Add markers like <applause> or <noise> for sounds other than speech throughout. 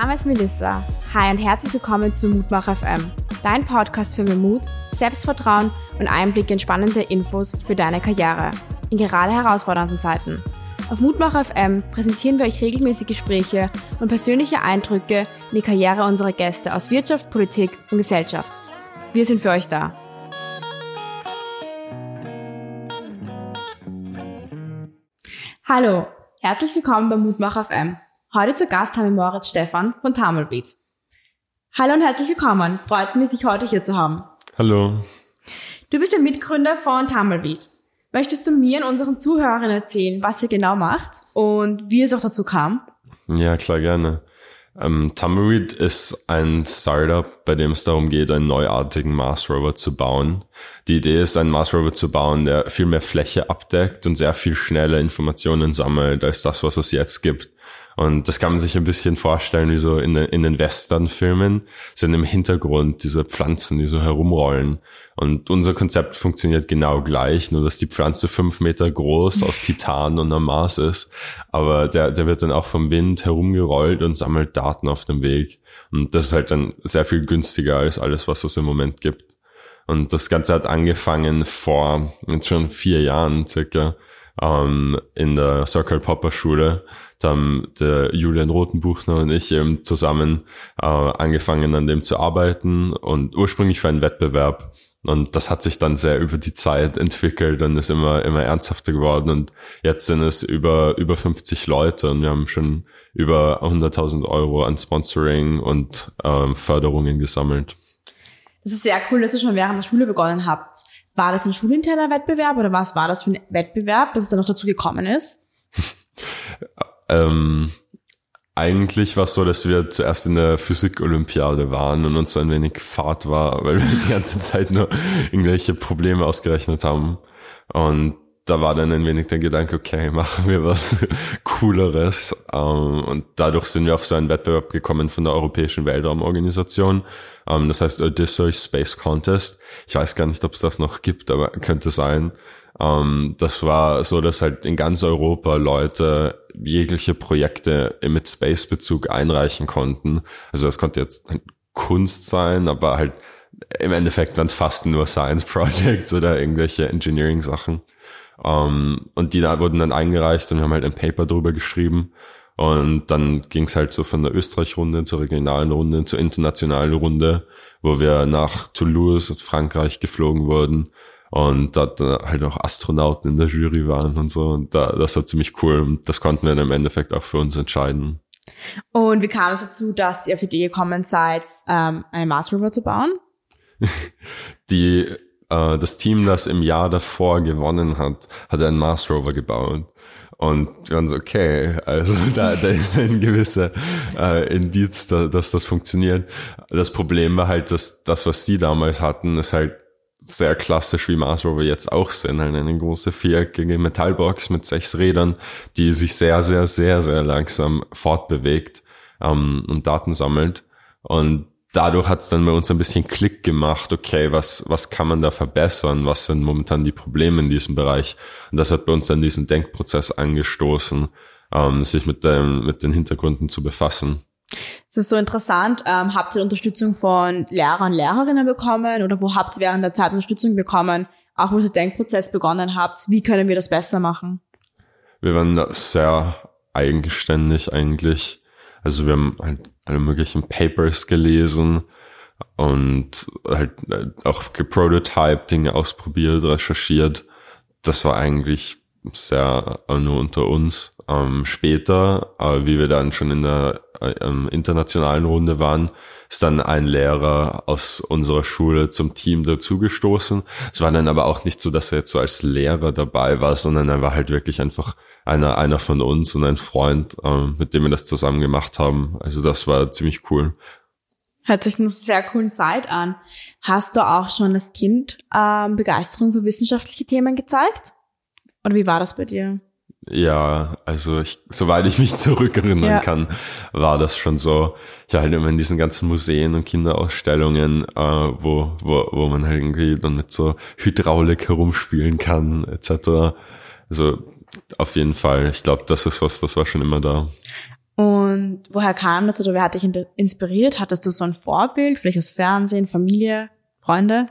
Name ist Melissa. Hi und herzlich willkommen zu Mutmach FM, dein Podcast für mehr Mut, Selbstvertrauen und Einblick in spannende Infos für deine Karriere in gerade herausfordernden Zeiten. Auf Mutmach FM präsentieren wir euch regelmäßig Gespräche und persönliche Eindrücke in die Karriere unserer Gäste aus Wirtschaft, Politik und Gesellschaft. Wir sind für euch da. Hallo, herzlich willkommen bei Mutmach FM. Heute zu Gast haben wir Moritz Stefan von Tamelbeat. Hallo und herzlich willkommen. Freut mich, dich heute hier zu haben. Hallo. Du bist der Mitgründer von Tumbleweed. Möchtest du mir und unseren Zuhörern erzählen, was ihr genau macht und wie es auch dazu kam? Ja, klar, gerne. Ähm, Tumbleweed ist ein Startup, bei dem es darum geht, einen neuartigen Mars Rover zu bauen. Die Idee ist, einen Mars Rover zu bauen, der viel mehr Fläche abdeckt und sehr viel schneller Informationen sammelt als das, was es jetzt gibt. Und das kann man sich ein bisschen vorstellen, wie so in, den, in den Western-Filmen sind im Hintergrund diese Pflanzen, die so herumrollen. Und unser Konzept funktioniert genau gleich, nur dass die Pflanze fünf Meter groß aus <laughs> Titan und am Mars ist. Aber der, der wird dann auch vom Wind herumgerollt und sammelt Daten auf dem Weg. Und das ist halt dann sehr viel günstiger als alles, was es im Moment gibt. Und das Ganze hat angefangen vor jetzt schon vier Jahren circa ähm, in der Circle Popper Schule. Da haben der Julian Rotenbuchner und ich eben zusammen äh, angefangen an dem zu arbeiten und ursprünglich für einen Wettbewerb. Und das hat sich dann sehr über die Zeit entwickelt und ist immer, immer ernsthafter geworden. Und jetzt sind es über, über 50 Leute und wir haben schon über 100.000 Euro an Sponsoring und ähm, Förderungen gesammelt. Es ist sehr cool, dass ihr schon während der Schule begonnen habt. War das ein schulinterner Wettbewerb oder was war das für ein Wettbewerb, dass es dann noch dazu gekommen ist? <laughs> ähm, eigentlich war es so, dass wir zuerst in der Physik-Olympiade waren und uns ein wenig Fahrt war, weil wir die ganze Zeit nur irgendwelche Probleme ausgerechnet haben. Und da war dann ein wenig der Gedanke, okay, machen wir was <laughs> Cooleres. Ähm, und dadurch sind wir auf so einen Wettbewerb gekommen von der Europäischen Weltraumorganisation. Ähm, das heißt Odysseus Space Contest. Ich weiß gar nicht, ob es das noch gibt, aber könnte sein. Ähm, das war so, dass halt in ganz Europa Leute jegliche Projekte mit Space-Bezug einreichen konnten. Also das konnte jetzt Kunst sein, aber halt im Endeffekt waren es fast nur Science Projects oder irgendwelche Engineering-Sachen. Um, ähm, und die da wurden dann eingereicht und wir haben halt ein Paper drüber geschrieben. Und dann ging es halt so von der Österreich-Runde zur regionalen Runde zur internationalen Runde, wo wir nach Toulouse, Frankreich geflogen wurden und dort halt auch Astronauten in der Jury waren und so. Und da, das war ziemlich cool. Und das konnten wir dann im Endeffekt auch für uns entscheiden. Und wie kam es dazu, dass ihr auf die Idee gekommen seid, ähm, eine Mars Rover zu bauen? <laughs> die äh, das Team, das im Jahr davor gewonnen hat, hat einen Mars Rover gebaut. Und wir waren so, okay, also <laughs> da, da ist ein gewisser äh, Indiz, da, dass das funktioniert. Das Problem war halt, dass das, was sie damals hatten, ist halt sehr klassisch, wie Mars Rover jetzt auch sind. Eine große viereckige Metallbox mit sechs Rädern, die sich sehr, sehr, sehr, sehr langsam fortbewegt ähm, und Daten sammelt. Und dadurch hat es dann bei uns ein bisschen Klick gemacht, okay, was, was kann man da verbessern, was sind momentan die Probleme in diesem Bereich. Und das hat bei uns dann diesen Denkprozess angestoßen, ähm, sich mit, dem, mit den Hintergründen zu befassen. Es ist so interessant. Ähm, habt ihr Unterstützung von Lehrern und Lehrerinnen bekommen oder wo habt ihr während der Zeit Unterstützung bekommen, auch wo ihr den Denkprozess begonnen habt? Wie können wir das besser machen? Wir waren sehr eigenständig eigentlich. Also wir haben halt alle möglichen Papers gelesen und halt äh, auch geprototyped, Dinge ausprobiert, recherchiert. Das war eigentlich sehr äh, nur unter uns. Ähm, später, äh, wie wir dann schon in der äh, internationalen Runde waren, ist dann ein Lehrer aus unserer Schule zum Team dazugestoßen. Es war dann aber auch nicht so, dass er jetzt so als Lehrer dabei war, sondern er war halt wirklich einfach einer, einer von uns und ein Freund, äh, mit dem wir das zusammen gemacht haben. Also das war ziemlich cool. Hört sich eine sehr coole Zeit an. Hast du auch schon als Kind ähm, Begeisterung für wissenschaftliche Themen gezeigt? Oder wie war das bei dir? Ja, also ich, soweit ich mich <laughs> zurückerinnern ja. kann, war das schon so. Ich war halt immer in diesen ganzen Museen und Kinderausstellungen, äh, wo, wo, wo man halt irgendwie dann mit so Hydraulik herumspielen kann, etc. Also auf jeden Fall. Ich glaube, das ist was, das war schon immer da. Und woher kam das oder wer hat dich inspiriert? Hattest du so ein Vorbild, vielleicht aus Fernsehen, Familie, Freunde?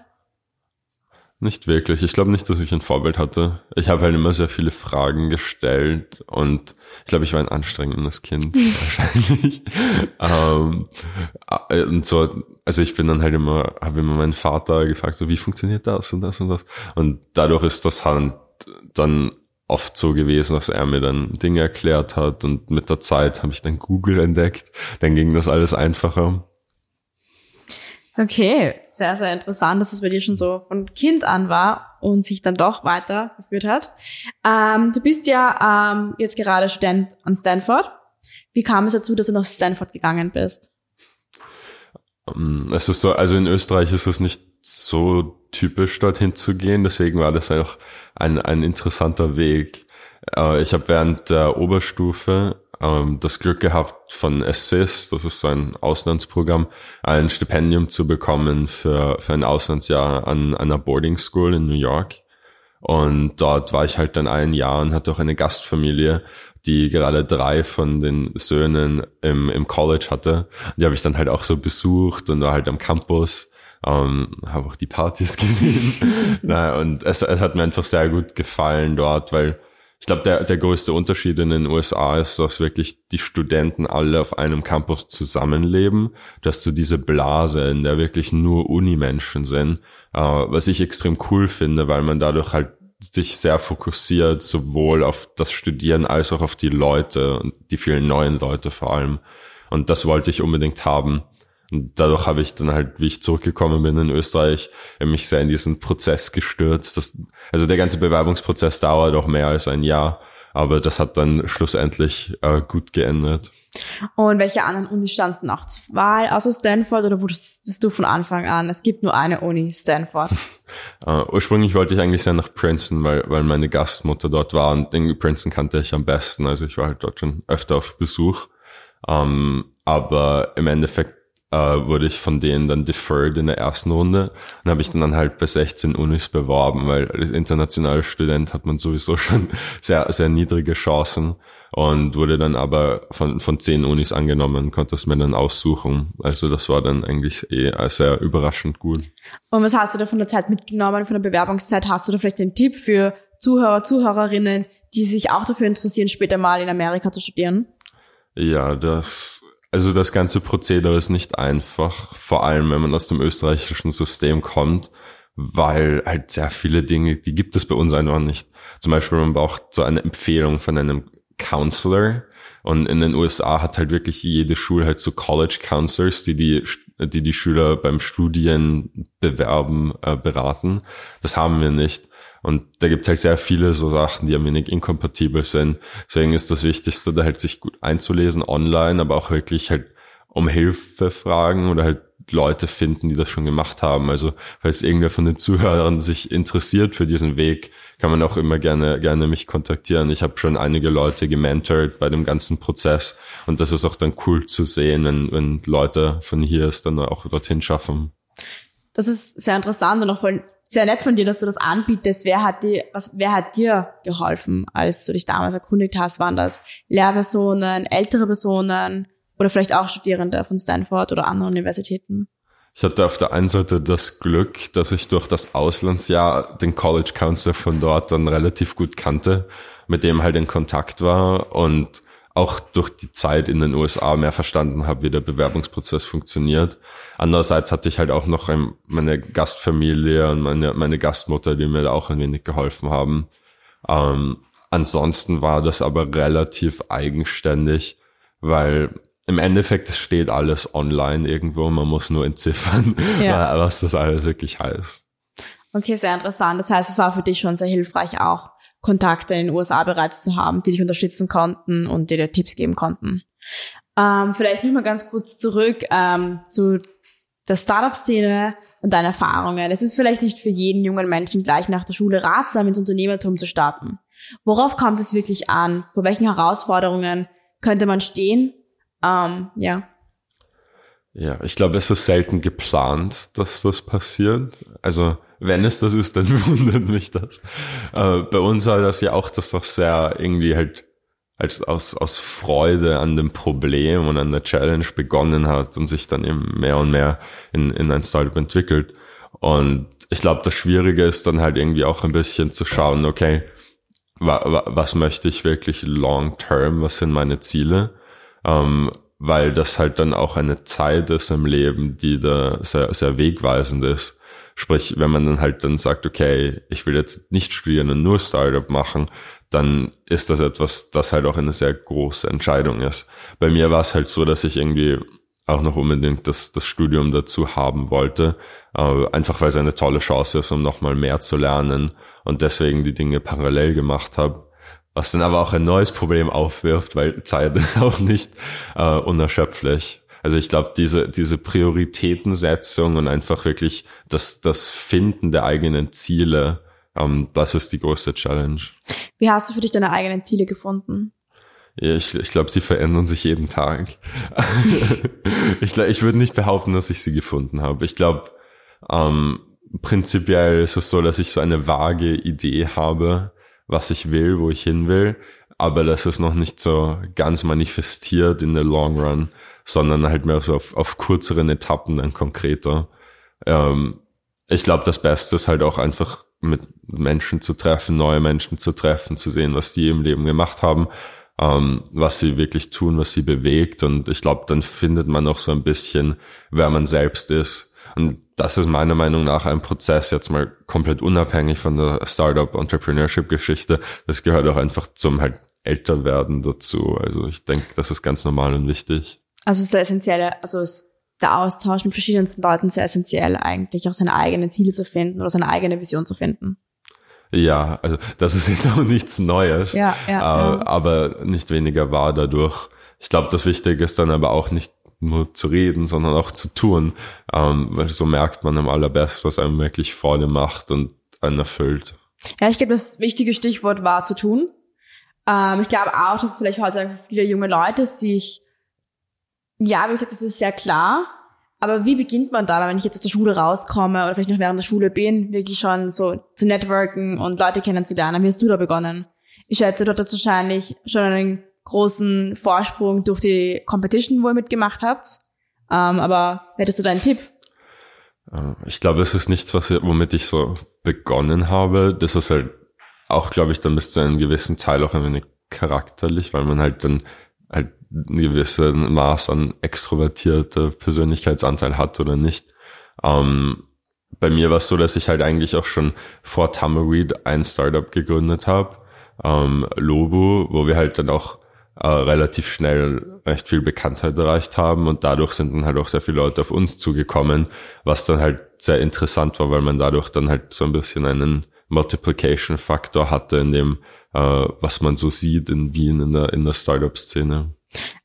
Nicht wirklich. Ich glaube nicht, dass ich ein Vorbild hatte. Ich habe halt immer sehr viele Fragen gestellt und ich glaube, ich war ein anstrengendes Kind <laughs> wahrscheinlich. ähm, äh, und so, also ich bin dann halt immer, habe immer meinen Vater gefragt, so wie funktioniert das und das und das. Und dadurch ist das halt dann oft so gewesen, dass er mir dann Dinge erklärt hat und mit der Zeit habe ich dann Google entdeckt. Dann ging das alles einfacher. Okay, sehr, sehr interessant, dass es bei dir schon so von Kind an war und sich dann doch weitergeführt hat. Ähm, du bist ja ähm, jetzt gerade Student an Stanford. Wie kam es dazu, dass du nach Stanford gegangen bist? Ähm, es ist so, also in Österreich ist es nicht so typisch, dorthin zu gehen. Deswegen war das auch ein, ein interessanter Weg. Äh, ich habe während der Oberstufe ähm, das Glück gehabt, von Assist, das ist so ein Auslandsprogramm, ein Stipendium zu bekommen für, für ein Auslandsjahr an einer Boarding School in New York. Und dort war ich halt dann ein Jahr und hatte auch eine Gastfamilie, die gerade drei von den Söhnen im, im College hatte. Die habe ich dann halt auch so besucht und war halt am Campus. Ähm, habe auch die Partys <laughs> gesehen. naja, und es, es hat mir einfach sehr gut gefallen dort, weil ich glaube, der, der größte Unterschied in den USA ist, dass wirklich die Studenten alle auf einem Campus zusammenleben, dass du diese Blase, in der wirklich nur Unimenschen sind, äh, was ich extrem cool finde, weil man dadurch halt sich sehr fokussiert, sowohl auf das Studieren als auch auf die Leute und die vielen neuen Leute vor allem. Und das wollte ich unbedingt haben. Und dadurch habe ich dann halt, wie ich zurückgekommen bin in Österreich, mich sehr in diesen Prozess gestürzt. Das, also der ganze Bewerbungsprozess dauert auch mehr als ein Jahr, aber das hat dann schlussendlich äh, gut geendet. Und welche anderen Unis standen auch zur Wahl, außer Stanford oder wusstest du von Anfang an, es gibt nur eine Uni, Stanford? uh, <laughs> ursprünglich wollte ich eigentlich sehr nach Princeton, weil, weil meine Gastmutter dort war und in Princeton kannte ich am besten. Also ich war halt dort schon öfter auf Besuch. Um, ähm, aber im Endeffekt äh, wurde ich von denen dann deferred in der ersten Runde und habe ich dann halt bei 16 Unis beworben, weil als internationaler Student hat man sowieso schon <laughs> sehr, sehr niedrige Chancen und wurde dann aber von, von 10 Unis angenommen, konnte es mir dann aussuchen. Also das war dann eigentlich eh sehr überraschend gut. Und was hast du da von der Zeit mitgenommen, von der Bewerbungszeit? Hast du da vielleicht einen Tipp für Zuhörer, Zuhörerinnen, die sich auch dafür interessieren, später mal in Amerika zu studieren? Ja, das also das ganze Prozedere ist nicht einfach, vor allem wenn man aus dem österreichischen System kommt, weil halt sehr viele Dinge, die gibt es bei uns einfach nicht. Zum Beispiel man braucht so eine Empfehlung von einem Counselor und in den USA hat halt wirklich jede Schule halt so College Counselors, die die die die Schüler beim Studien bewerben, äh, beraten. Das haben wir nicht. Und da gibt's halt sehr viele so Sachen, die ein wenig inkompatibel sind. Deswegen ist das Wichtigste, da halt sich gut einzulesen online, aber auch wirklich halt um Hilfe fragen oder halt Leute finden, die das schon gemacht haben. Also falls irgendwer von den Zuhörern sich interessiert für diesen Weg, kann man auch immer gerne gerne mich kontaktieren. Ich habe schon einige Leute gementort bei dem ganzen Prozess und das ist auch dann cool zu sehen, wenn, wenn Leute von hier es dann auch dorthin schaffen. Das ist sehr interessant und auch voll sehr nett von dir, dass du das anbietest. Wer hat dir, was, wer hat dir geholfen, als du dich damals erkundigt hast? Waren das Lehrpersonen, ältere Personen oder vielleicht auch Studierende von Stanford oder anderen Universitäten? Ich hatte auf der einen Seite das Glück, dass ich durch das Auslandsjahr den College Counselor von dort dann relativ gut kannte, mit dem halt in Kontakt war und auch durch die Zeit in den USA mehr verstanden habe, wie der Bewerbungsprozess funktioniert. Andererseits hatte ich halt auch noch meine Gastfamilie und meine, meine Gastmutter, die mir da auch ein wenig geholfen haben. Ähm, ansonsten war das aber relativ eigenständig, weil im Endeffekt steht alles online irgendwo, man muss nur entziffern, ja. <laughs> was das alles wirklich heißt. Okay, sehr interessant. Das heißt, es war für dich schon sehr hilfreich auch, Kontakte in den USA bereits zu haben, die dich unterstützen konnten und dir Tipps geben konnten. Ähm, vielleicht nur mal ganz kurz zurück ähm, zu der Startup-Szene und deinen Erfahrungen. Es ist vielleicht nicht für jeden jungen Menschen gleich nach der Schule ratsam, ins Unternehmertum zu starten. Worauf kommt es wirklich an? Vor welchen Herausforderungen könnte man stehen? Ähm, ja. Ja, ich glaube, es ist selten geplant, dass das passiert. Also wenn es das ist, dann <laughs> wundert mich das. Äh, bei uns war das ja auch, dass das sehr irgendwie halt als aus, aus Freude an dem Problem und an der Challenge begonnen hat und sich dann eben mehr und mehr in, in ein Startup entwickelt. Und ich glaube, das Schwierige ist dann halt irgendwie auch ein bisschen zu schauen, okay, wa, wa, was möchte ich wirklich long term, was sind meine Ziele? Ähm, weil das halt dann auch eine Zeit ist im Leben, die da sehr, sehr wegweisend ist. Sprich, wenn man dann halt dann sagt, okay, ich will jetzt nicht studieren und nur Startup machen, dann ist das etwas, das halt auch eine sehr große Entscheidung ist. Bei mir war es halt so, dass ich irgendwie auch noch unbedingt das, das Studium dazu haben wollte, äh, einfach weil es eine tolle Chance ist, um nochmal mehr zu lernen und deswegen die Dinge parallel gemacht habe. Was dann aber auch ein neues Problem aufwirft, weil Zeit <laughs> ist auch nicht äh, unerschöpflich. Also ich glaube, diese, diese Prioritätensetzung und einfach wirklich das, das Finden der eigenen Ziele, ähm, das ist die größte Challenge. Wie hast du für dich deine eigenen Ziele gefunden? Ja, ich, ich glaube, sie verändern sich jeden Tag. <laughs> ich, ich würde nicht behaupten, dass ich sie gefunden habe. Ich glaube, ähm, prinzipiell ist es so, dass ich so eine vage Idee habe, was ich will, wo ich hin will, aber das ist noch nicht so ganz manifestiert in der Long Run sondern halt mehr so auf, auf kürzeren Etappen dann konkreter. Ähm, ich glaube, das Beste ist halt auch einfach mit Menschen zu treffen, neue Menschen zu treffen, zu sehen, was die im Leben gemacht haben, ähm, was sie wirklich tun, was sie bewegt. Und ich glaube, dann findet man auch so ein bisschen, wer man selbst ist. Und das ist meiner Meinung nach ein Prozess, jetzt mal komplett unabhängig von der Startup-Entrepreneurship-Geschichte. Das gehört auch einfach zum halt Älterwerden dazu. Also ich denke, das ist ganz normal und wichtig. Also ist der essentielle, also ist der Austausch mit verschiedensten Leuten sehr essentiell eigentlich, auch seine eigenen Ziele zu finden oder seine eigene Vision zu finden. Ja, also das ist jetzt <laughs> auch nichts Neues, ja, ja, äh, ja. aber nicht weniger wahr dadurch. Ich glaube, das Wichtige ist dann aber auch nicht nur zu reden, sondern auch zu tun, ähm, weil so merkt man am allerbesten, was einem wirklich Freude macht und einen erfüllt. Ja, ich glaube, das wichtige Stichwort war zu tun. Ähm, ich glaube auch, dass vielleicht heute viele junge Leute sich ja, wie gesagt, das ist sehr klar. Aber wie beginnt man da, wenn ich jetzt aus der Schule rauskomme oder vielleicht noch während der Schule bin, wirklich schon so zu networken und Leute kennenzulernen? Wie hast du da begonnen? Ich schätze, du hattest wahrscheinlich schon einen großen Vorsprung durch die Competition, wo ihr mitgemacht habt. Ähm, aber hättest du deinen Tipp? Äh, ich glaube, es ist nichts, was, womit ich so begonnen habe. Das ist halt auch, glaube ich, dann bis zu einem gewissen Teil auch ein wenig charakterlich, weil man halt dann halt ein gewissen Maß an extrovertierter Persönlichkeitsanteil hat oder nicht. Ähm, bei mir war es so, dass ich halt eigentlich auch schon vor Tumbleweed ein Startup gegründet habe, ähm, Lobo, wo wir halt dann auch äh, relativ schnell recht viel Bekanntheit erreicht haben und dadurch sind dann halt auch sehr viele Leute auf uns zugekommen, was dann halt sehr interessant war, weil man dadurch dann halt so ein bisschen einen Multiplication-Faktor hatte in dem, äh, was man so sieht in Wien in der, in der Startup-Szene.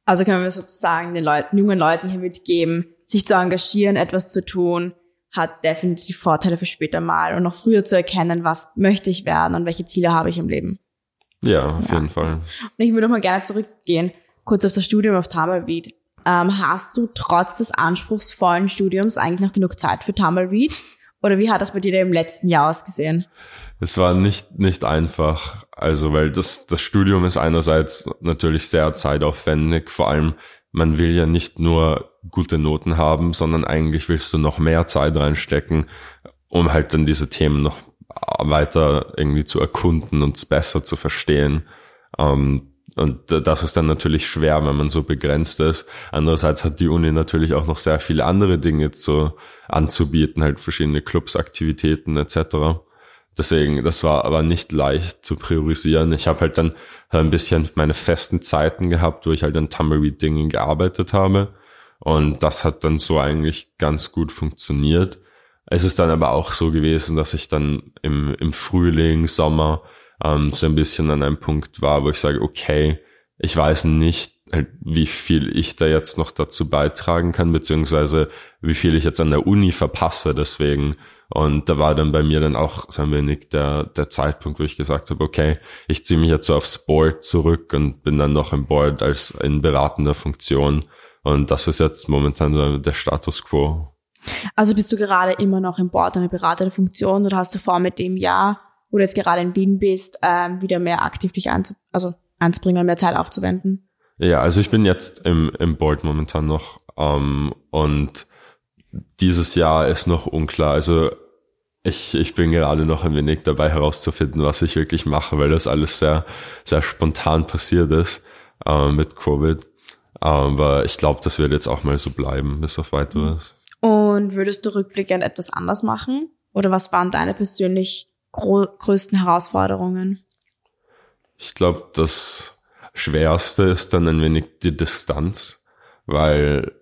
Also können wir sozusagen den Leuten, jungen Leuten hier mitgeben, sich zu engagieren, etwas zu tun, hat definitiv Vorteile für später mal und noch früher zu erkennen, was möchte ich werden und welche Ziele habe ich im Leben. Ja, auf ja. jeden Fall. Und ich würde noch mal gerne zurückgehen, kurz auf das Studium auf Tumbleweed. Ähm, hast du trotz des anspruchsvollen Studiums eigentlich noch genug Zeit für Tumbleweed? Oder wie hat das bei dir im letzten Jahr ausgesehen? Es war nicht, nicht einfach. Also, weil das, das Studium ist einerseits natürlich sehr zeitaufwendig. Vor allem, man will ja nicht nur gute Noten haben, sondern eigentlich willst du noch mehr Zeit reinstecken, um halt dann diese Themen noch weiter irgendwie zu erkunden und besser zu verstehen. Ähm, und das ist dann natürlich schwer, wenn man so begrenzt ist. Andererseits hat die Uni natürlich auch noch sehr viele andere Dinge zu, anzubieten, halt verschiedene Clubs, Aktivitäten etc. Deswegen, das war aber nicht leicht zu priorisieren. Ich habe halt dann ein bisschen meine festen Zeiten gehabt, wo ich halt an Tumbleweed-Dingen gearbeitet habe. Und das hat dann so eigentlich ganz gut funktioniert. Es ist dann aber auch so gewesen, dass ich dann im, im Frühling, Sommer ähm, so ein bisschen an einem Punkt war, wo ich sage, okay, ich weiß nicht, halt, wie viel ich da jetzt noch dazu beitragen kann, beziehungsweise wie viel ich jetzt an der Uni verpasse. Deswegen und da war dann bei mir dann auch so ein wenig der, der Zeitpunkt, wo ich gesagt habe, okay, ich ziehe mich jetzt so aufs Board zurück und bin dann noch im Board als in beratender Funktion. Und das ist jetzt momentan so der Status quo. Also bist du gerade immer noch im Board eine beratende Funktion oder hast du vor mit dem Jahr, wo du jetzt gerade in Wien bist, ähm, wieder mehr aktiv dich anzu also anzubringen und mehr Zeit aufzuwenden? Ja, also ich bin jetzt im, im Board momentan noch ähm, und dieses Jahr ist noch unklar. Also ich, ich bin gerade noch ein wenig dabei herauszufinden, was ich wirklich mache, weil das alles sehr, sehr spontan passiert ist äh, mit Covid. Aber ich glaube, das wird jetzt auch mal so bleiben, bis auf weiteres. Und würdest du rückblickend etwas anders machen? Oder was waren deine persönlich größten Herausforderungen? Ich glaube, das Schwerste ist dann ein wenig die Distanz, weil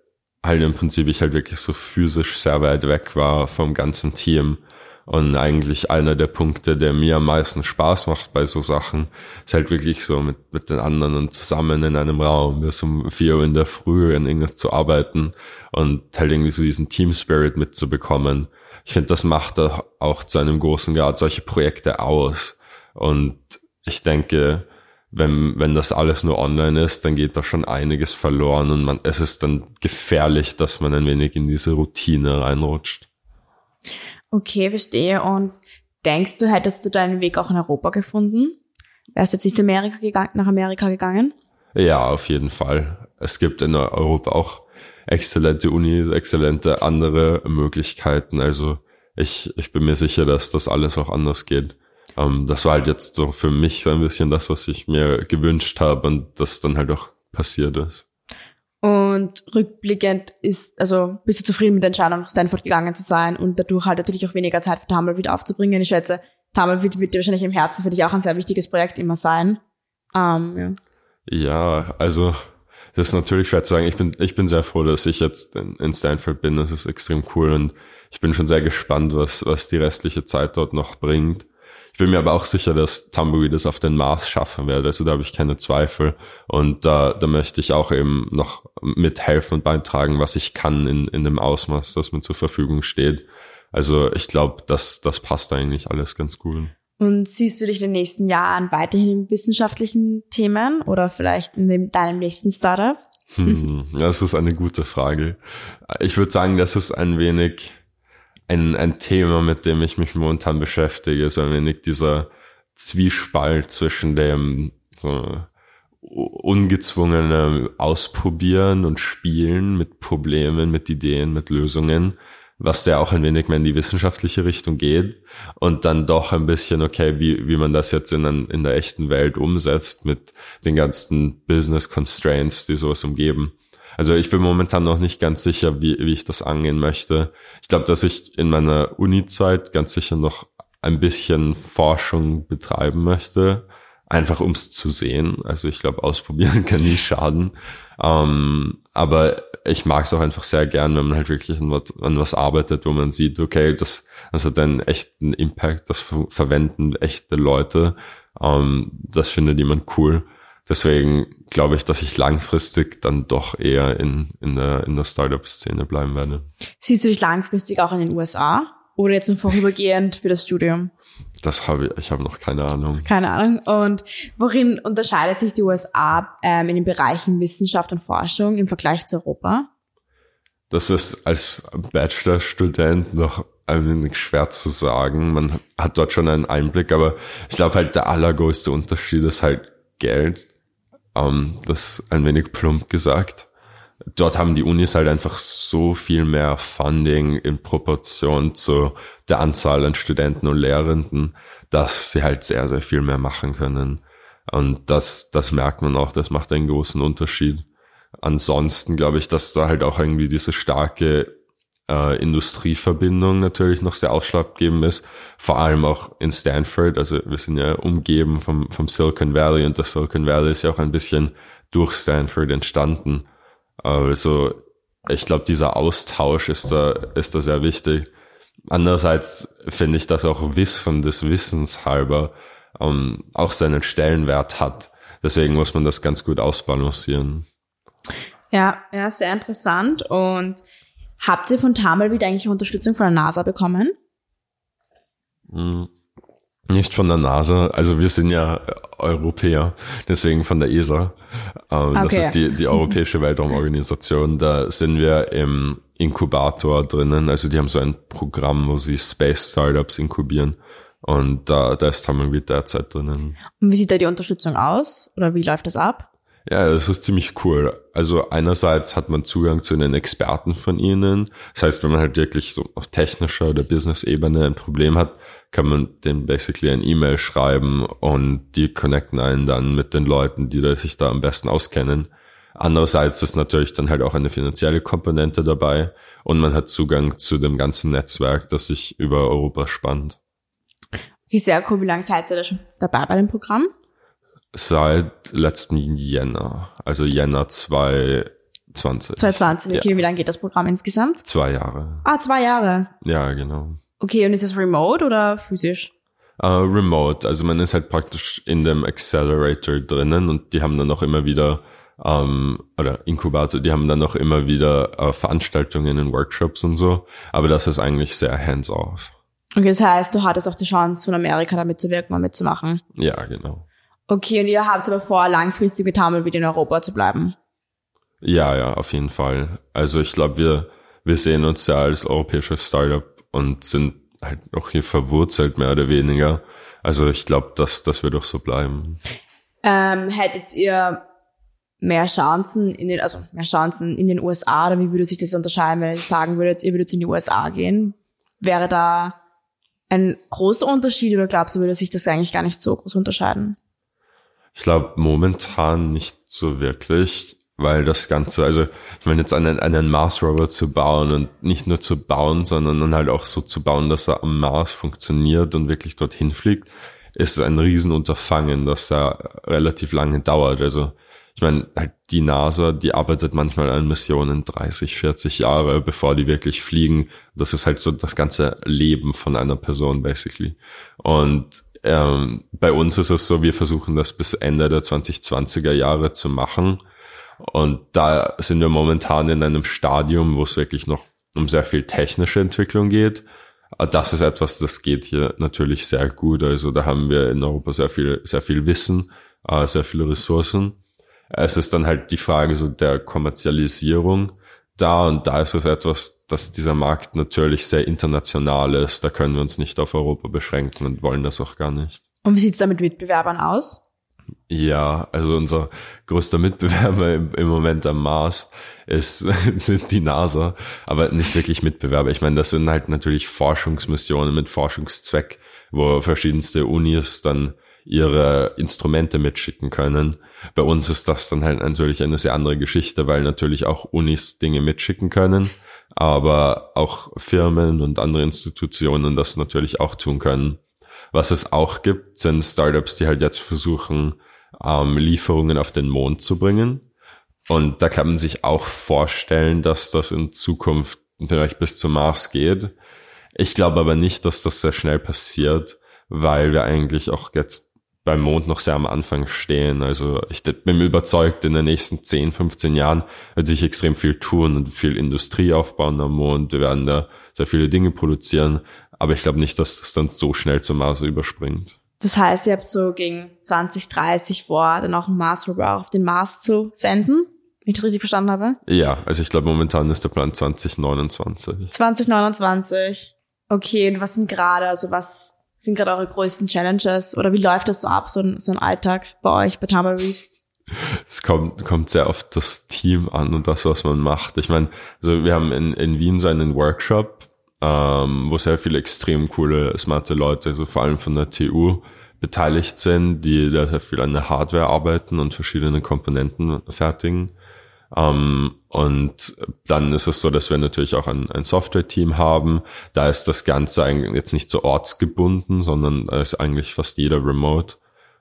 halt im Prinzip ich halt wirklich so physisch sehr weit weg war vom ganzen Team und eigentlich einer der Punkte, der mir am meisten Spaß macht bei so Sachen, ist halt wirklich so mit, mit den anderen und zusammen in einem Raum bis um vier Uhr in der Früh an irgendwas zu arbeiten und halt irgendwie so diesen Team Spirit mitzubekommen. Ich finde, das macht auch zu einem großen Grad solche Projekte aus. Und ich denke, wenn, wenn das alles nur online ist, dann geht da schon einiges verloren und man, es ist dann gefährlich, dass man ein wenig in diese Routine reinrutscht. Okay, verstehe. Und denkst du, hättest du deinen Weg auch in Europa gefunden? Wärst du jetzt nicht Amerika nach Amerika gegangen? Ja, auf jeden Fall. Es gibt in Europa auch exzellente Unis, exzellente andere Möglichkeiten. Also ich, ich bin mir sicher, dass das alles auch anders geht. Ähm, das war halt jetzt so für mich so ein bisschen das, was ich mir gewünscht habe und das dann halt auch passiert ist. Und rückblickend ist, also bist du zufrieden mit der Entscheidung, nach Stanford gegangen zu sein und dadurch halt natürlich auch weniger Zeit für Tumble wieder aufzubringen. Ich schätze, Tumble wird, wird dir wahrscheinlich im Herzen für dich auch ein sehr wichtiges Projekt immer sein. Ähm, ja. ja, also das ist natürlich schwer zu sagen. Ich bin, ich bin sehr froh, dass ich jetzt in, in Stanford bin. Das ist extrem cool und ich bin schon sehr gespannt, was, was die restliche Zeit dort noch bringt. Ich bin mir aber auch sicher, dass Tumbleweed es auf den Mars schaffen wird. Also da habe ich keine Zweifel. Und da, da möchte ich auch eben noch mithelfen und beitragen, was ich kann in, in dem Ausmaß, das mir zur Verfügung steht. Also ich glaube, das, das passt eigentlich alles ganz gut. Und siehst du dich in den nächsten Jahren weiterhin in wissenschaftlichen Themen oder vielleicht in dem, deinem nächsten Startup? Hm, das ist eine gute Frage. Ich würde sagen, das ist ein wenig ein, ein Thema, mit dem ich mich momentan beschäftige, so ein wenig dieser Zwiespalt zwischen dem so ungezwungene Ausprobieren und Spielen mit Problemen, mit Ideen, mit Lösungen, was ja auch ein wenig mehr in die wissenschaftliche Richtung geht und dann doch ein bisschen, okay, wie, wie man das jetzt in, in der echten Welt umsetzt mit den ganzen Business Constraints, die sowas umgeben. Also ich bin momentan noch nicht ganz sicher, wie, wie ich das angehen möchte. Ich glaube, dass ich in meiner Uni-Zeit ganz sicher noch ein bisschen Forschung betreiben möchte, einfach ums zu sehen. Also ich glaube, ausprobieren <laughs> kann nie schaden. Ähm, aber ich mag es auch einfach sehr gern, wenn man halt wirklich an was, an was arbeitet, wo man sieht, okay, das, das hat einen echten Impact, das verwenden echte Leute. Ähm, das findet jemand cool. Deswegen glaube ich, dass ich langfristig dann doch eher in, in der, in der Startup-Szene bleiben werde. Siehst du dich langfristig auch in den USA oder jetzt nur vorübergehend für das Studium? Das habe ich, ich habe noch keine Ahnung. Keine Ahnung. Und worin unterscheidet sich die USA ähm, in den Bereichen Wissenschaft und Forschung im Vergleich zu Europa? Das ist als Bachelorstudent noch ein wenig schwer zu sagen. Man hat dort schon einen Einblick, aber ich glaube halt der allergrößte Unterschied ist halt Geld. Ähm, das ein wenig plump gesagt. Dort haben die Unis halt einfach so viel mehr Funding in Proportion zu der Anzahl an Studenten und Lehrenden, dass sie halt sehr, sehr viel mehr machen können. Und das, das merkt man auch, das macht einen großen Unterschied. Ansonsten glaube ich, dass da halt auch irgendwie diese starke äh, Industrieverbindung natürlich noch sehr ausschlaggebend ist. Vor allem auch in Stanford. Also wir sind ja umgeben vom, vom Silicon Valley und das Silicon Valley ist ja auch ein bisschen durch Stanford entstanden. Also ich glaube, dieser Austausch ist da, ist da sehr wichtig. Andererseits finde ich, dass auch Wissen des Wissens halber ähm, auch seinen Stellenwert hat. Deswegen muss man das ganz gut ausbalancieren. Ja, ja, sehr interessant. Und Habt ihr von Tamelweed eigentlich Unterstützung von der NASA bekommen? Hm, nicht von der NASA, also wir sind ja Europäer, deswegen von der ESA. Ähm, okay. Das ist die, die Europäische Weltraumorganisation. Da sind wir im Inkubator drinnen. Also die haben so ein Programm, wo sie Space Startups inkubieren. Und da, da ist Tumbleweed derzeit drinnen. Und wie sieht da die Unterstützung aus? Oder wie läuft das ab? Ja, das ist ziemlich cool. Also einerseits hat man Zugang zu den Experten von ihnen. Das heißt, wenn man halt wirklich so auf technischer oder Business-Ebene ein Problem hat, kann man dem basically ein E-Mail schreiben und die connecten einen dann mit den Leuten, die sich da am besten auskennen. Andererseits ist natürlich dann halt auch eine finanzielle Komponente dabei und man hat Zugang zu dem ganzen Netzwerk, das sich über Europa spannt. Okay, sehr cool. Wie lange seid ihr da schon dabei bei dem Programm? Seit letztem Jänner, also Jänner 2020. 2020, okay. Ja. Wie lange geht das Programm insgesamt? Zwei Jahre. Ah, zwei Jahre. Ja, genau. Okay, und ist es remote oder physisch? Uh, remote, also man ist halt praktisch in dem Accelerator drinnen und die haben dann auch immer wieder, ähm, oder Inkubator, die haben dann auch immer wieder äh, Veranstaltungen und Workshops und so, aber das ist eigentlich sehr hands-off. Okay, das heißt, du hattest auch die Chance, von Amerika da mitzuwirken und mitzumachen. Ja, genau. Okay, und ihr habt aber vor, langfristig mit Tumbleweed in Europa zu bleiben. Ja, ja, auf jeden Fall. Also ich glaube, wir, wir sehen uns ja als europäisches Startup und sind halt auch hier verwurzelt, mehr oder weniger. Also ich glaube, dass das wird auch so bleiben. Ähm, hättet ihr mehr Chancen in den, also mehr Chancen in den USA oder wie würde sich das unterscheiden, wenn ihr sagen würdet, ihr würdet in die USA gehen? Wäre da ein großer Unterschied oder glaubst du, würde sich das eigentlich gar nicht so groß unterscheiden? Ich glaube momentan nicht so wirklich, weil das Ganze, also ich meine jetzt einen, einen Mars Rover zu bauen und nicht nur zu bauen, sondern dann halt auch so zu bauen, dass er am Mars funktioniert und wirklich dorthin fliegt, ist ein Riesenunterfangen, das da relativ lange dauert. Also ich meine, halt die NASA, die arbeitet manchmal an Missionen 30, 40 Jahre, bevor die wirklich fliegen. Das ist halt so das ganze Leben von einer Person, basically. Und ähm, bei uns ist es so, wir versuchen das bis Ende der 2020er Jahre zu machen. Und da sind wir momentan in einem Stadium, wo es wirklich noch um sehr viel technische Entwicklung geht. Das ist etwas, das geht hier natürlich sehr gut. Also da haben wir in Europa sehr viel, sehr viel Wissen, äh, sehr viele Ressourcen. Es ist dann halt die Frage so der Kommerzialisierung da und da ist es etwas, dass dieser Markt natürlich sehr international ist. Da können wir uns nicht auf Europa beschränken und wollen das auch gar nicht. Und wie sieht's da mit Mitbewerbern aus? Ja, also unser größter Mitbewerber im, im Moment am Mars ist, ist <laughs> die NASA, aber nicht wirklich Mitbewerber. Ich meine, das sind halt natürlich Forschungsmissionen mit Forschungszweck, wo verschiedenste Unis dann ihre Instrumente mitschicken können. Bei uns ist das dann halt natürlich eine sehr andere Geschichte, weil natürlich auch Unis Dinge mitschicken können, aber auch Firmen und andere Institutionen das natürlich auch tun können. Was es auch gibt, sind Startups, die halt jetzt versuchen, ähm, Lieferungen auf den Mond zu bringen. Und da kann man sich auch vorstellen, dass das in Zukunft vielleicht bis zum Mars geht. Ich glaube aber nicht, dass das sehr schnell passiert, weil wir eigentlich auch jetzt beim Mond noch sehr am Anfang stehen. Also ich bin überzeugt, in den nächsten 10, 15 Jahren wird sich extrem viel tun und viel Industrie aufbauen am Mond. Wir werden da sehr viele Dinge produzieren. Aber ich glaube nicht, dass das dann so schnell zum Mars überspringt. Das heißt, ihr habt so gegen 2030 vor, dann auch einen Mars Rover auf den Mars zu senden, wenn ich das richtig verstanden habe? Ja, also ich glaube, momentan ist der Plan 2029. 2029. Okay, und was sind gerade, also was sind gerade eure größten Challenges oder wie läuft das so ab, so ein, so ein Alltag bei euch bei Tumbleweed? Es kommt, kommt sehr auf das Team an und das, was man macht. Ich meine, also wir haben in, in Wien so einen Workshop, ähm, wo sehr viele extrem coole, smarte Leute, also vor allem von der TU, beteiligt sind, die da sehr viel an der Hardware arbeiten und verschiedene Komponenten fertigen. Um, und dann ist es so, dass wir natürlich auch ein, ein Software-Team haben. Da ist das Ganze eigentlich jetzt nicht so ortsgebunden, sondern da ist eigentlich fast jeder remote.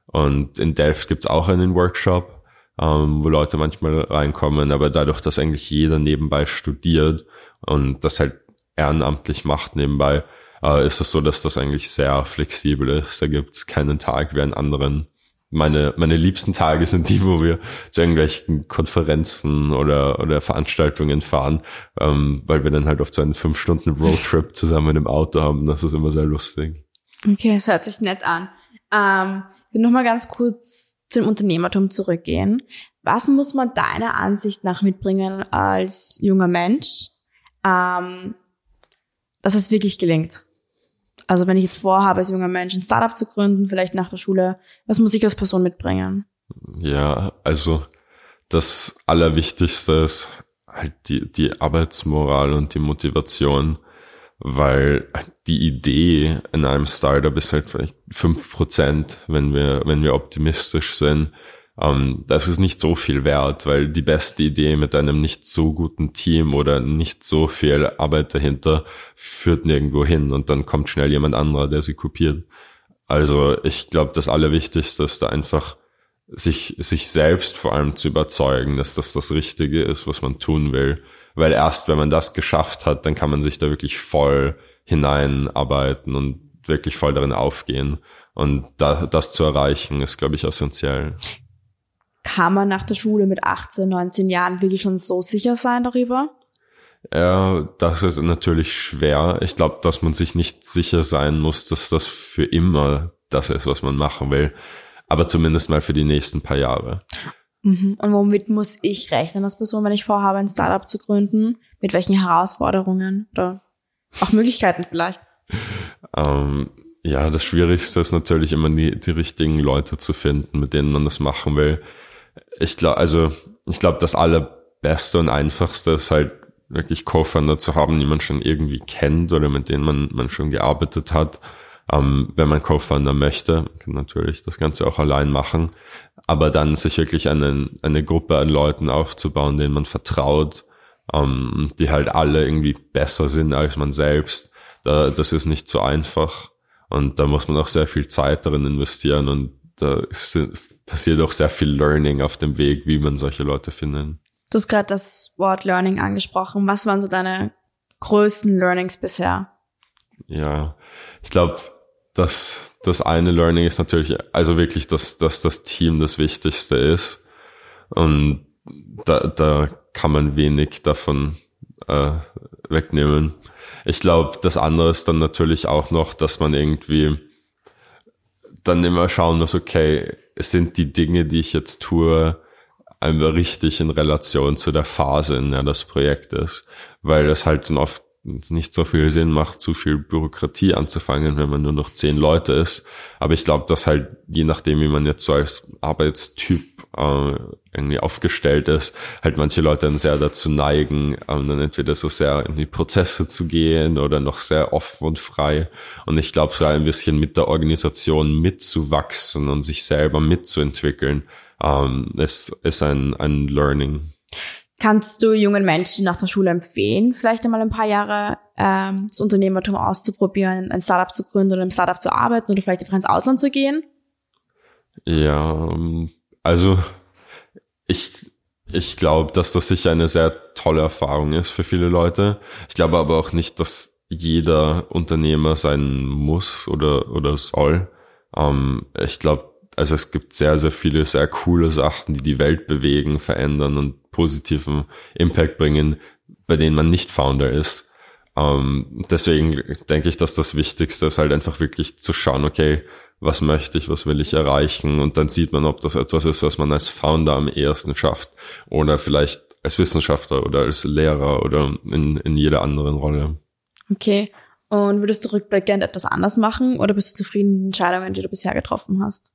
Und in Delft gibt's auch einen Workshop, um, wo Leute manchmal reinkommen, aber dadurch, dass eigentlich jeder nebenbei studiert und das halt ehrenamtlich macht nebenbei, uh, ist es so, dass das eigentlich sehr flexibel ist. Da gibt's keinen Tag wie einen anderen meine, meine liebsten Tage sind die, wo wir zu irgendwelchen Konferenzen oder, oder Veranstaltungen fahren, ähm, weil wir dann halt oft so einen fünf Stunden Roadtrip <laughs> zusammen im Auto haben. Das ist immer sehr lustig. Okay, das hört sich nett an. Ähm, ich will nochmal ganz kurz zum Unternehmertum zurückgehen. Was muss man deiner Ansicht nach mitbringen als junger Mensch, ähm, dass es wirklich gelingt? Also wenn ich jetzt vorhabe, als junger Mensch ein Startup zu gründen, vielleicht nach der Schule, was muss ich als Person mitbringen? Ja, also das Allerwichtigste ist halt die, die Arbeitsmoral und die Motivation, weil die Idee in einem Startup ist halt vielleicht fünf Prozent, wenn wir, wenn wir optimistisch sind. Ähm, das ist nicht so viel wert, weil die beste Idee mit einem nicht so guten Team oder nicht so viel Arbeit dahinter führt nirgendwo hin und dann kommt schnell jemand anderer, der sie kopiert. Also ich glaube, das Allerwichtigste ist da einfach sich, sich selbst vor allem zu überzeugen, dass das das Richtige ist, was man tun will. Weil erst wenn man das geschafft hat, dann kann man sich da wirklich voll hineinarbeiten und wirklich voll darin aufgehen. Und da, das zu erreichen, ist, glaube ich, essentiell. Kann man nach der Schule mit 18, 19 Jahren wirklich schon so sicher sein darüber? Ja, das ist natürlich schwer. Ich glaube, dass man sich nicht sicher sein muss, dass das für immer das ist, was man machen will aber zumindest mal für die nächsten paar Jahre. Mhm. Und womit muss ich rechnen als Person, wenn ich vorhabe, ein Startup zu gründen? Mit welchen Herausforderungen oder auch Möglichkeiten vielleicht? <laughs> Ähm, ja, das Schwierigste ist natürlich immer die, die richtigen Leute zu finden, mit denen man das machen will. Ich glaube, also ich glaube, das allerbeste und einfachste ist halt wirklich Co-Founder zu haben, die man schon irgendwie kennt oder mit denen man, man schon gearbeitet hat. Ähm, wenn man Co-Founder möchte, kann natürlich das Ganze auch allein machen, aber dann sich wirklich eine, eine Gruppe an Leuten aufzubauen, denen man vertraut, ähm, die halt alle irgendwie besser sind als man selbst, da, das ist nicht so einfach. Und da muss man auch sehr viel Zeit darin investieren und da ist, passiert auch sehr viel Learning auf dem Weg, wie man solche Leute findet. Du hast gerade das Wort Learning angesprochen. Was waren so deine größten Learnings bisher? Ja, ich glaube, das, das eine Learning ist natürlich, also wirklich, dass, dass das Team das Wichtigste ist. Und da, da kann man wenig davon äh, wegnehmen. Ich glaube, das andere ist dann natürlich auch noch, dass man irgendwie dann immer schauen muss, okay, sind die Dinge, die ich jetzt tue, einfach richtig in Relation zu der Phase, in der das Projekt ist. Weil das halt dann oft nicht so viel Sinn macht, zu viel Bürokratie anzufangen, wenn man nur noch zehn Leute ist. Aber ich glaube, dass halt, je nachdem, wie man jetzt so als Arbeitstyp äh, irgendwie aufgestellt ist, halt manche Leute dann sehr dazu neigen, ähm, dann entweder so sehr in die Prozesse zu gehen oder noch sehr offen und frei. Und ich glaube, so ein bisschen mit der Organisation mitzuwachsen und sich selber mitzuentwickeln, ähm, ist, ist ein, ein Learning. Kannst du jungen Menschen nach der Schule empfehlen, vielleicht einmal ein paar Jahre ähm, das Unternehmertum auszuprobieren, ein Startup zu gründen oder im Startup zu arbeiten oder vielleicht einfach ins Ausland zu gehen? Ja, also ich, ich glaube, dass das sicher eine sehr tolle Erfahrung ist für viele Leute. Ich glaube aber auch nicht, dass jeder Unternehmer sein muss oder, oder soll. Ähm, ich glaube, also es gibt sehr, sehr viele sehr coole Sachen, die die Welt bewegen, verändern und positiven Impact bringen, bei denen man nicht Founder ist. Ähm, deswegen denke ich, dass das Wichtigste ist halt einfach wirklich zu schauen, okay, was möchte ich, was will ich erreichen und dann sieht man, ob das etwas ist, was man als Founder am ehesten schafft oder vielleicht als Wissenschaftler oder als Lehrer oder in, in jeder anderen Rolle. Okay. Und würdest du rückblickend etwas anders machen oder bist du zufrieden mit den Entscheidungen, die du bisher getroffen hast?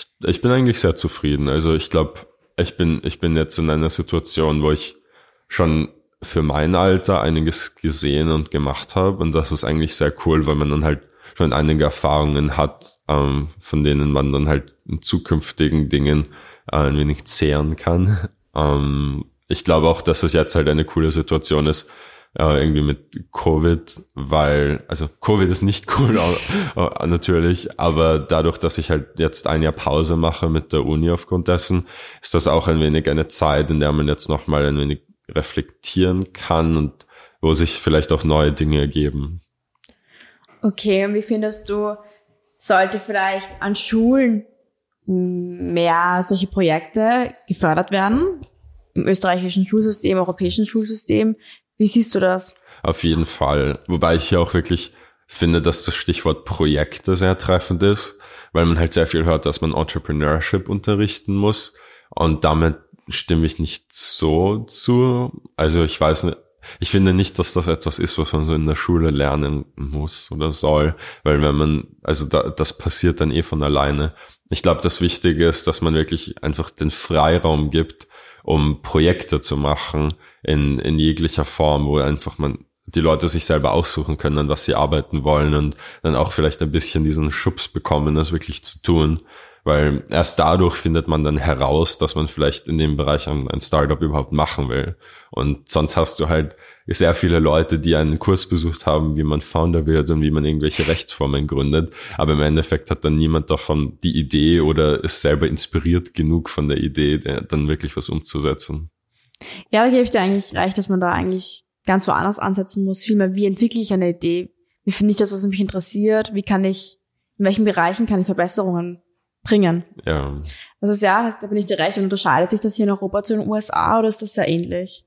Ich, ich bin eigentlich sehr zufrieden. Also ich glaube, ich bin, ich bin jetzt in einer Situation, wo ich schon für mein Alter einiges gesehen und gemacht habe. Und das ist eigentlich sehr cool, weil man dann halt schon einige Erfahrungen hat, ähm, von denen man dann halt in zukünftigen Dingen äh, ein wenig zehren kann. <laughs> Ähm, ich glaube auch, dass es jetzt halt eine coole Situation ist, äh, irgendwie mit Covid, weil, also Covid ist nicht <laughs> cool natürlich, aber dadurch, dass ich halt jetzt ein Jahr Pause mache mit der Uni aufgrund dessen, ist das auch ein wenig eine Zeit, in der man jetzt nochmal ein wenig reflektieren kann und wo sich vielleicht auch neue Dinge ergeben. Okay, und wie findest du, sollte vielleicht an Schulen mehr solche Projekte gefördert werden? Im österreichischen Schulsystem, europäischen Schulsystem? Wie siehst du das? Auf jeden Fall. Wobei ich hier auch wirklich finde, dass das Stichwort Projekte sehr treffend ist, weil man halt sehr viel hört, dass man Entrepreneurship unterrichten muss. Und damit stimme ich nicht so zu. Also ich weiß, ich finde nicht, dass das etwas ist, was man so in der Schule lernen muss oder soll, weil wenn man, also da, das passiert dann eh von alleine. Ich glaube, das Wichtige ist, dass man wirklich einfach den Freiraum gibt, um Projekte zu machen in, in jeglicher Form, wo einfach man die Leute sich selber aussuchen können, an was sie arbeiten wollen und dann auch vielleicht ein bisschen diesen Schubs bekommen, das wirklich zu tun. Weil erst dadurch findet man dann heraus, dass man vielleicht in dem Bereich ein, ein Startup überhaupt machen will. Und sonst hast du halt sehr viele Leute, die einen Kurs besucht haben, wie man Founder wird und wie man irgendwelche Rechtsformen gründet. Aber im Endeffekt hat dann niemand davon die Idee oder ist selber inspiriert genug von der Idee, dann wirklich was umzusetzen. Ja, da gebe ich dir eigentlich recht, dass man da eigentlich ganz woanders ansetzen muss. Vielmehr, wie entwickle ich eine Idee? Wie finde ich das, was mich interessiert? Wie kann ich, in welchen Bereichen kann ich Verbesserungen bringen? Ja. Das ist ja, da bin ich dir recht. Und unterscheidet sich das hier in Europa zu den USA oder ist das sehr ähnlich?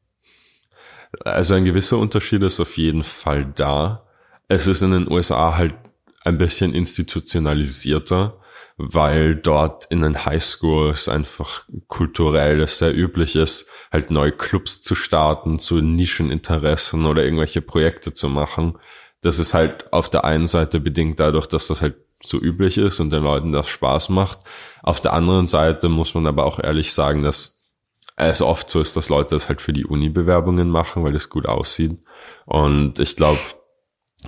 Also ein gewisser Unterschied ist auf jeden Fall da. Es ist in den USA halt ein bisschen institutionalisierter weil dort in den Highschools einfach kulturell es sehr üblich ist, halt neue Clubs zu starten, zu Nischeninteressen oder irgendwelche Projekte zu machen. Das ist halt auf der einen Seite bedingt dadurch, dass das halt so üblich ist und den Leuten das Spaß macht. Auf der anderen Seite muss man aber auch ehrlich sagen, dass es oft so ist, dass Leute das halt für die Uni-Bewerbungen machen, weil es gut aussieht. Und ich glaube,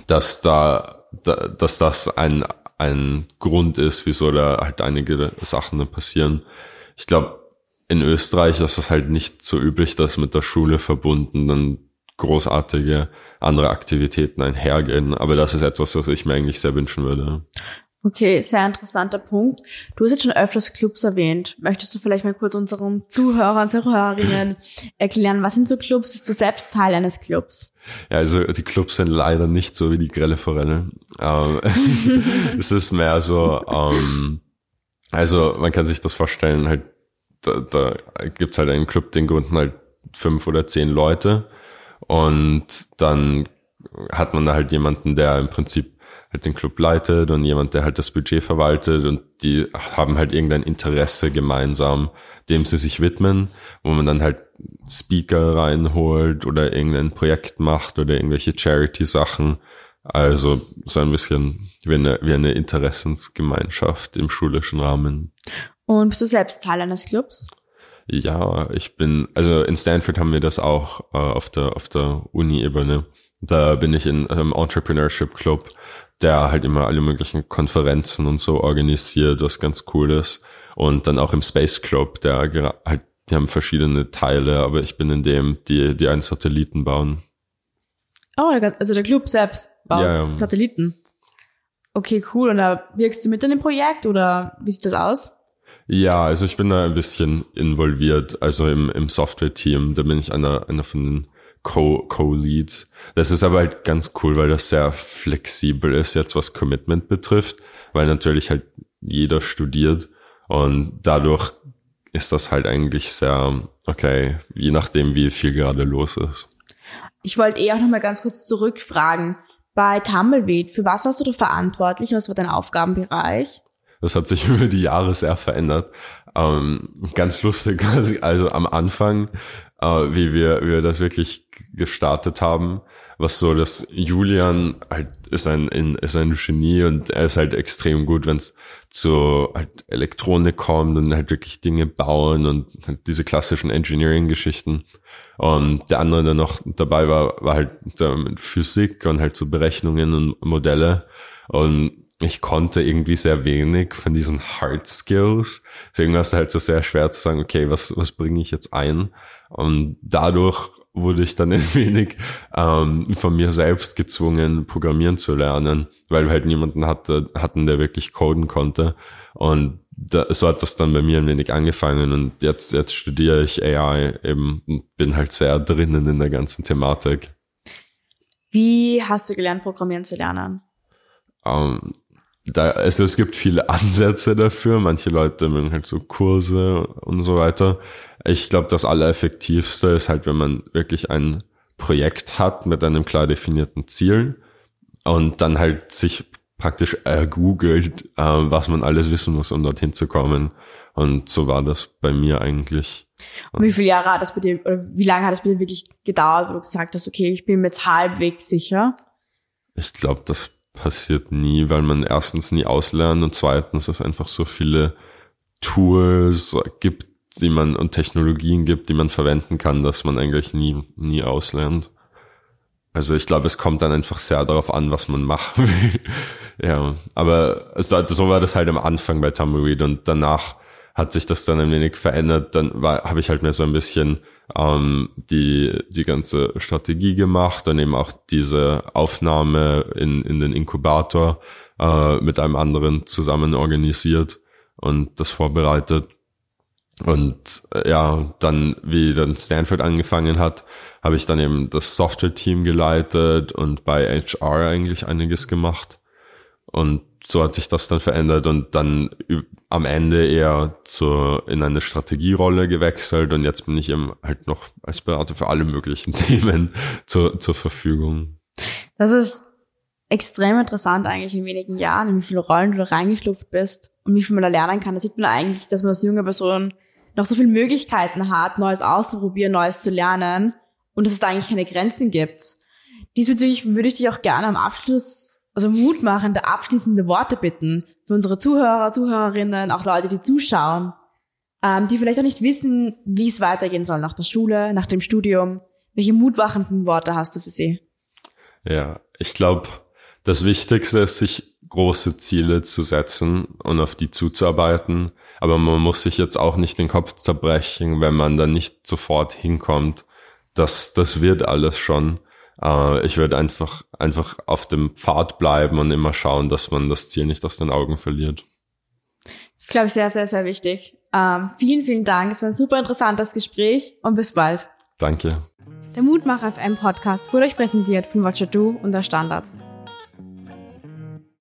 dass da, dass das ein ein Grund ist, wieso da halt einige Sachen passieren. Ich glaube, in Österreich ist das halt nicht so üblich, dass mit der Schule verbunden dann großartige andere Aktivitäten einhergehen. Aber das ist etwas, was ich mir eigentlich sehr wünschen würde. Okay, sehr interessanter Punkt. Du hast jetzt schon öfters Clubs erwähnt. Möchtest du vielleicht mal kurz unseren Zuhörern, Zuhörerinnen erklären, was sind so Clubs? Bist du eines Clubs? Ja, also die Clubs sind leider nicht so wie die grelle Forelle. Ähm, <laughs> es, ist, es, ist, mehr so, ähm, also man kann sich das vorstellen, halt, da, da gibt's halt einen Club, den gründen halt fünf oder zehn Leute und dann hat man da halt jemanden, der im Prinzip halt den Club leitet und jemand, der halt das Budget verwaltet und die haben halt irgendein Interesse gemeinsam, dem sie sich widmen, wo man dann halt Speaker reinholt oder irgendein Projekt macht oder irgendwelche Charity-Sachen. Also so ein bisschen wie eine, wie eine Interessensgemeinschaft im schulischen Rahmen. Und bist du selbst Teil eines Clubs? Ja, ich bin, also in Stanford haben wir das auch äh, auf der auf der Uni-Ebene. Da bin ich in einem Entrepreneurship Club der halt immer alle möglichen Konferenzen und so organisiert, was ganz cool ist. Und dann auch im Space Club, der halt, die haben verschiedene Teile, aber ich bin in dem, die, die einen Satelliten bauen. Oh, also der Club selbst baut ja, ja. Satelliten. Okay, cool. Und da wirkst du mit in dem Projekt oder wie sieht das aus? Ja, also ich bin da ein bisschen involviert, also im, im Software-Team. Da bin ich einer, einer von den Co-Leads. das ist aber halt ganz cool, weil das sehr flexibel ist jetzt, was Commitment betrifft, weil natürlich halt jeder studiert und dadurch ist das halt eigentlich sehr, okay, je nachdem, wie viel gerade los ist. Ich wollte eh auch noch mal ganz kurz zurückfragen. Bei Tumbleweed, für was warst du da verantwortlich? Was war dein Aufgabenbereich? Das hat sich <laughs> über die Jahre sehr verändert. Ähm, ganz lustig, <laughs> also am Anfang äh, wie wir, wie wir das wirklich gestartet haben. Was so, dass Julian halt ist ein, ist ein Genie und er ist halt extrem gut, wenn es zu halt Elektronik kommt und halt wirklich Dinge bauen und halt diese klassischen Engineering-Geschichten. Und der andere, der noch dabei war, war halt mit Physik und halt so Berechnungen und Modelle. Und ich konnte irgendwie sehr wenig von diesen Hard Skills. Deswegen war es halt so sehr schwer zu sagen, okay, was, was bringe ich jetzt ein? Und dadurch wurde ich dann <laughs> ein wenig ähm, von mir selbst gezwungen, programmieren zu lernen, weil wir halt niemanden hatte, hatten, der wirklich coden konnte. Und da, so hat das dann bei mir ein wenig angefangen und jetzt, jetzt studiere ich AI eben und bin halt sehr drinnen in der ganzen Thematik. Wie hast du gelernt, programmieren zu lernen? Ähm, da, also es gibt viele <laughs> Ansätze dafür. Manche Leute mögen halt so Kurse und so weiter. Ich glaube, das Allereffektivste ist halt, wenn man wirklich ein Projekt hat mit einem klar definierten Ziel und dann halt sich praktisch ergoogelt, äh, was man alles wissen muss, um dorthin zu kommen. Und so war das bei mir eigentlich. Und wie viele Jahre hat das bei dir, oder wie lange hat es bei dir wirklich gedauert, wo du gesagt hast, okay, ich bin mir jetzt halbwegs sicher? Ich glaube, das passiert nie, weil man erstens nie auslernt und zweitens es einfach so viele Tools gibt, die man und Technologien gibt, die man verwenden kann, dass man eigentlich nie, nie auslernt. Also ich glaube, es kommt dann einfach sehr darauf an, was man machen <laughs> will. ja, aber so war das halt am Anfang bei Tumbleweed und danach hat sich das dann ein wenig verändert. Dann habe ich halt mehr so ein bisschen ähm, die die ganze Strategie gemacht und eben auch diese Aufnahme in in den Inkubator äh, mit einem anderen zusammen organisiert und das vorbereitet. Und äh, ja, dann, wie dann Stanford angefangen hat, habe ich dann eben das Software-Team geleitet und bei HR eigentlich einiges gemacht. Und so hat sich das dann verändert und dann am Ende eher zu, in eine Strategierolle gewechselt und jetzt bin ich eben halt noch als Berater für alle möglichen <laughs> Themen zur, zur Verfügung. Das ist extrem interessant eigentlich in wenigen Jahren, in wie viele Rollen du da reingeschlupft bist und wie viel man da lernen kann. Da sieht man eigentlich, dass man als junge Person noch so viele Möglichkeiten hat, Neues auszuprobieren, Neues zu lernen und dass es da eigentlich keine Grenzen gibt. Diesbezüglich würde ich dich auch gerne am Abschluss, also mutmachende, abschließende Worte bitten für unsere Zuhörer, Zuhörerinnen, auch Leute, die zuschauen, ähm, die vielleicht auch nicht wissen, wie es weitergehen soll nach der Schule, nach dem Studium. Welche mutmachenden Worte hast du für sie? Ja, ich glaube, das Wichtigste ist, sich große Ziele zu setzen und auf die zuzuarbeiten. Aber man muss sich jetzt auch nicht den Kopf zerbrechen, wenn man da nicht sofort hinkommt. Das, das wird alles schon. Äh, ich würde einfach, einfach auf dem Pfad bleiben und immer schauen, dass man das Ziel nicht aus den Augen verliert. Das ist, glaube ich, sehr, sehr, sehr wichtig. Ähm, vielen, vielen Dank. Es war ein super interessantes Gespräch und bis bald. Danke. Der Mutmacher FM Podcast wurde euch präsentiert von Watcher Du und der Standard.